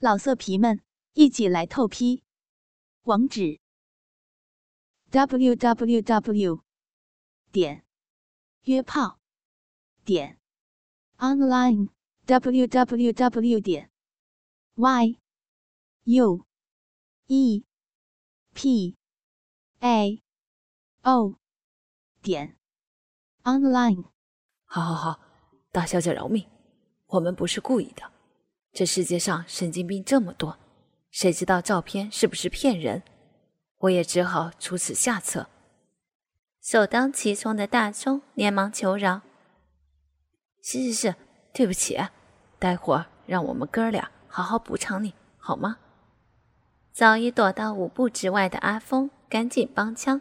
老色皮们，一起来透批！网址：w w w 点约炮点 online w w w 点 y u e p a o 点 online。好，好，好，大小姐饶命，我们不是故意的。这世界上神经病这么多，谁知道照片是不是骗人？我也只好出此下策。首当其冲的大钟连忙求饶：“是是是，对不起，待会儿让我们哥俩好好补偿你，好吗？”早已躲到五步之外的阿峰赶紧帮腔，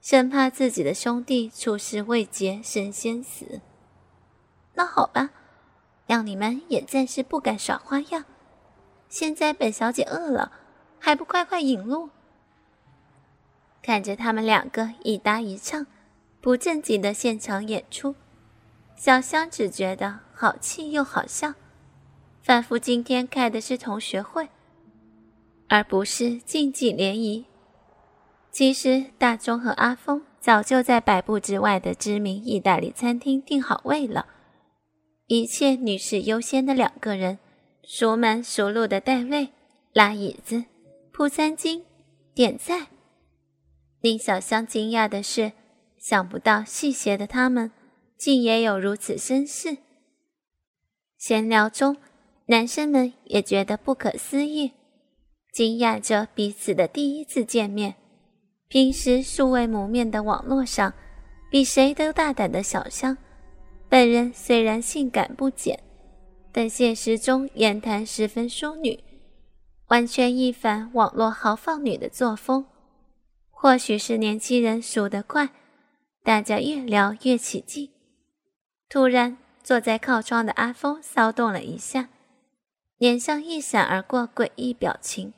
生怕自己的兄弟出师未捷身先死。那好吧。让你们也暂时不敢耍花样。现在本小姐饿了，还不快快引路？看着他们两个一搭一唱，不正经的现场演出，小香只觉得好气又好笑，仿佛今天开的是同学会，而不是竞技联谊。其实大钟和阿峰早就在百步之外的知名意大利餐厅订好位了。一切女士优先的两个人，熟门熟路的带位、拉椅子、铺餐巾、点菜。令小香惊讶的是，想不到戏谑的他们竟也有如此绅士。闲聊中，男生们也觉得不可思议，惊讶着彼此的第一次见面。平时素未谋面的网络上，比谁都大胆的小香。本人虽然性感不减，但现实中言谈十分淑女，完全一反网络豪放女的作风。或许是年轻人数得快，大家越聊越起劲。突然，坐在靠窗的阿峰骚动了一下，脸上一闪而过诡异表情。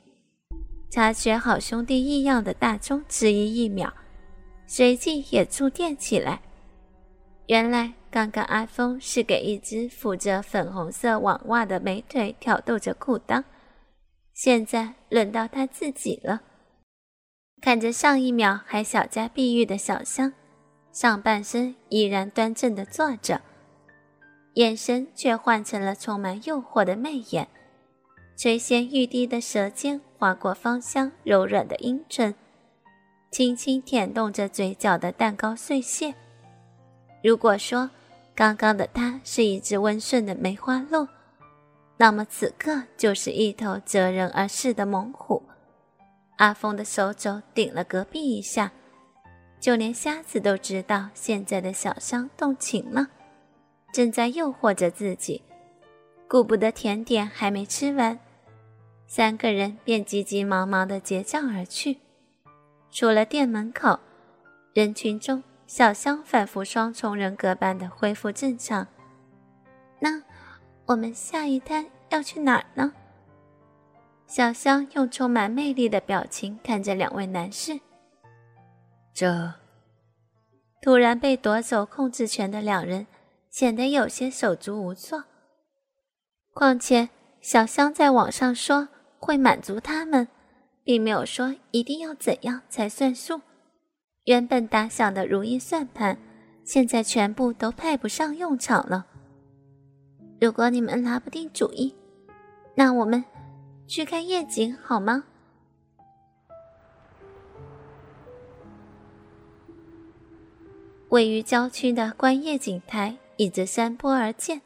察觉好兄弟异样的大钟迟疑一秒，随即也触电起来。原来。刚刚阿峰是给一只覆着粉红色网袜的美腿挑逗着裤裆，现在轮到他自己了。看着上一秒还小家碧玉的小香，上半身依然端正的坐着，眼神却换成了充满诱惑的媚眼，垂涎欲滴的舌尖划过芳香柔软的阴唇，轻轻舔动着嘴角的蛋糕碎屑。如果说，刚刚的他是一只温顺的梅花鹿，那么此刻就是一头择人而噬的猛虎。阿峰的手肘顶了隔壁一下，就连瞎子都知道现在的小香动情了，正在诱惑着自己。顾不得甜点还没吃完，三个人便急急忙忙地结账而去。出了店门口，人群中。小香仿佛双重人格般的恢复正常。那我们下一单要去哪儿呢？小香用充满魅力的表情看着两位男士。这突然被夺走控制权的两人显得有些手足无措。况且小香在网上说会满足他们，并没有说一定要怎样才算数。原本打响的如意算盘，现在全部都派不上用场了。如果你们拿不定主意，那我们去看夜景好吗？位于郊区的观夜景台倚着山坡而建，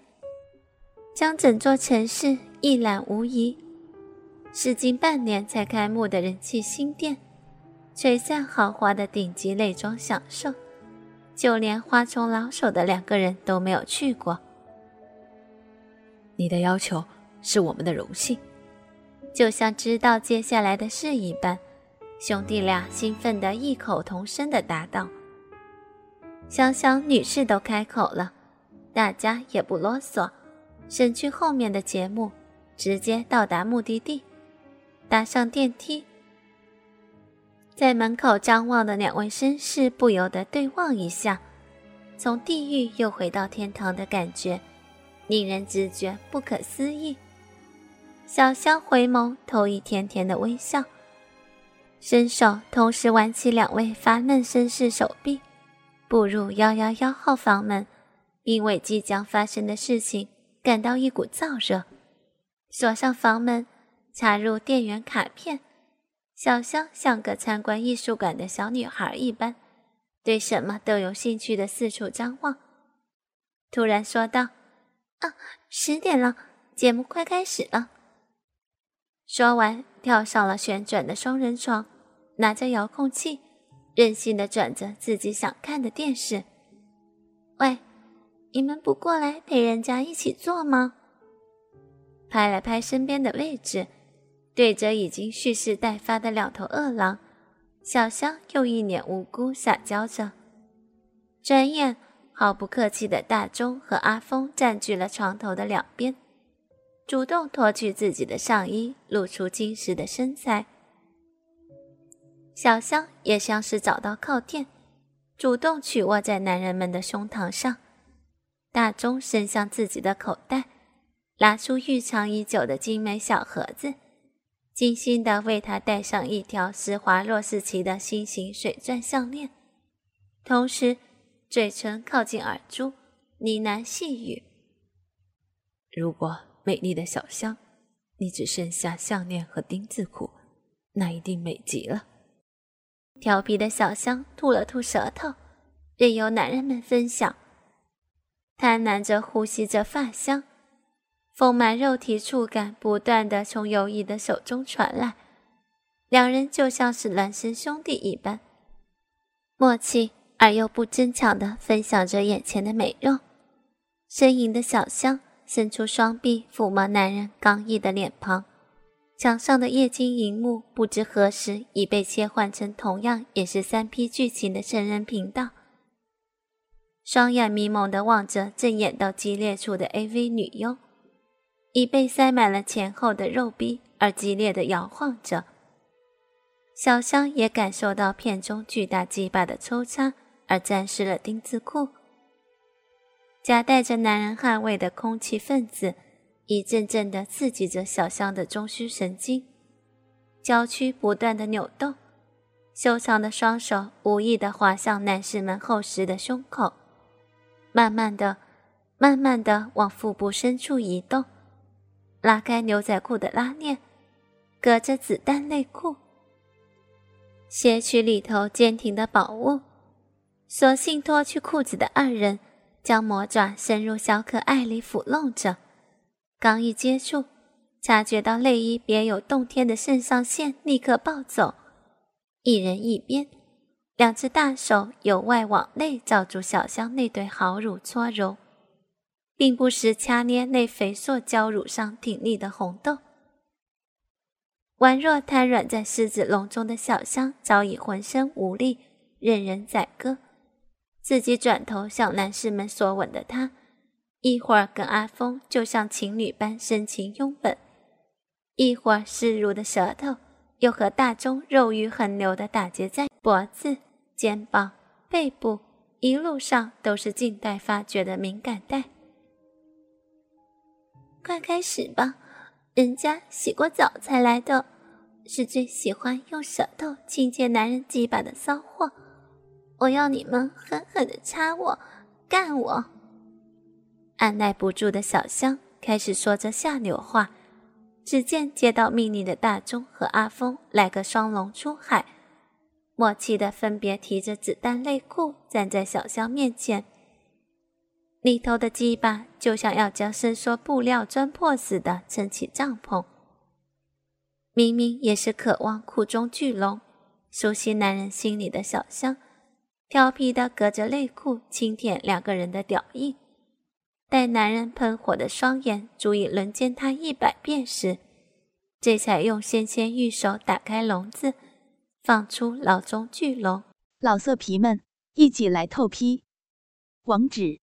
将整座城市一览无遗。是近半年才开幕的人气新店。璀璨豪华的顶级内装享受，就连花丛老手的两个人都没有去过。你的要求是我们的荣幸，就像知道接下来的事一般，兄弟俩兴奋的异口同声的答道。想想女士都开口了，大家也不啰嗦，省去后面的节目，直接到达目的地，搭上电梯。在门口张望的两位绅士不由得对望一下，从地狱又回到天堂的感觉，令人直觉不可思议。小香回眸，投以甜甜的微笑，伸手同时挽起两位发嫩绅士手臂，步入幺幺幺号房门，因为即将发生的事情感到一股燥热，锁上房门，插入电源卡片。小香像个参观艺术馆的小女孩一般，对什么都有兴趣的四处张望。突然说道：“啊，十点了，节目快开始了。”说完，跳上了旋转的双人床，拿着遥控器，任性的转着自己想看的电视。喂，你们不过来陪人家一起坐吗？拍了拍身边的位置。对着已经蓄势待发的两头饿狼，小香又一脸无辜撒娇着。转眼，毫不客气的大钟和阿峰占据了床头的两边，主动脱去自己的上衣，露出精实的身材。小香也像是找到靠垫，主动曲卧在男人们的胸膛上。大钟伸向自己的口袋，拿出预藏已久的精美小盒子。精心的为他戴上一条施华洛世奇的心形水钻项链，同时嘴唇靠近耳珠，呢喃细语：“如果美丽的小香，你只剩下项链和丁字裤，那一定美极了。”调皮的小香吐了吐舌头，任由男人们分享，贪婪着呼吸着发香。丰满肉体触感不断的从友谊的手中传来，两人就像是孪生兄弟一般，默契而又不争抢的分享着眼前的美肉。呻吟的小香伸出双臂抚摸男人刚毅的脸庞，墙上的液晶荧幕不知何时已被切换成同样也是三 P 剧情的成人频道，双眼迷蒙的望着正演到激烈处的 AV 女优。已被塞满了前后的肉壁，而激烈的摇晃着。小香也感受到片中巨大鸡巴的抽插，而沾湿了丁字裤。夹带着男人汗味的空气分子，一阵阵的刺激着小香的中枢神经，娇躯不断的扭动，修长的双手无意的滑向男士们厚实的胸口，慢慢的、慢慢的往腹部深处移动。拉开牛仔裤的拉链，隔着子弹内裤，撷取里头坚挺的宝物，索性脱去裤子的二人，将魔爪伸入小可爱里抚弄着。刚一接触，察觉到内衣别有洞天的肾上腺立刻暴走，一人一边，两只大手由外往内罩住小香那对好乳搓揉。并不时掐捏那肥硕娇乳上挺立的红豆，宛若瘫软在狮子笼中的小香早已浑身无力，任人宰割。自己转头向男士们索吻的他，一会儿跟阿峰就像情侣般深情拥吻，一会儿湿濡的舌头又和大钟肉欲横流的打结在脖子、肩膀、背部，一路上都是静待发掘的敏感带。快开始吧，人家洗过澡才来的，是最喜欢用舌头亲切男人鸡巴的骚货。我要你们狠狠的插我，干我！按耐不住的小香开始说着下流话。只见接到命令的大钟和阿峰来个双龙出海，默契的分别提着子弹内裤站在小香面前。里头的鸡巴就像要将伸缩布料钻破似的撑起帐篷。明明也是渴望库中巨龙，熟悉男人心里的小香，调皮的隔着内裤轻舔两个人的屌印。待男人喷火的双眼足以轮奸他一百遍时，这才用纤纤玉手打开笼子，放出老中巨龙。老色皮们，一起来透批！网址。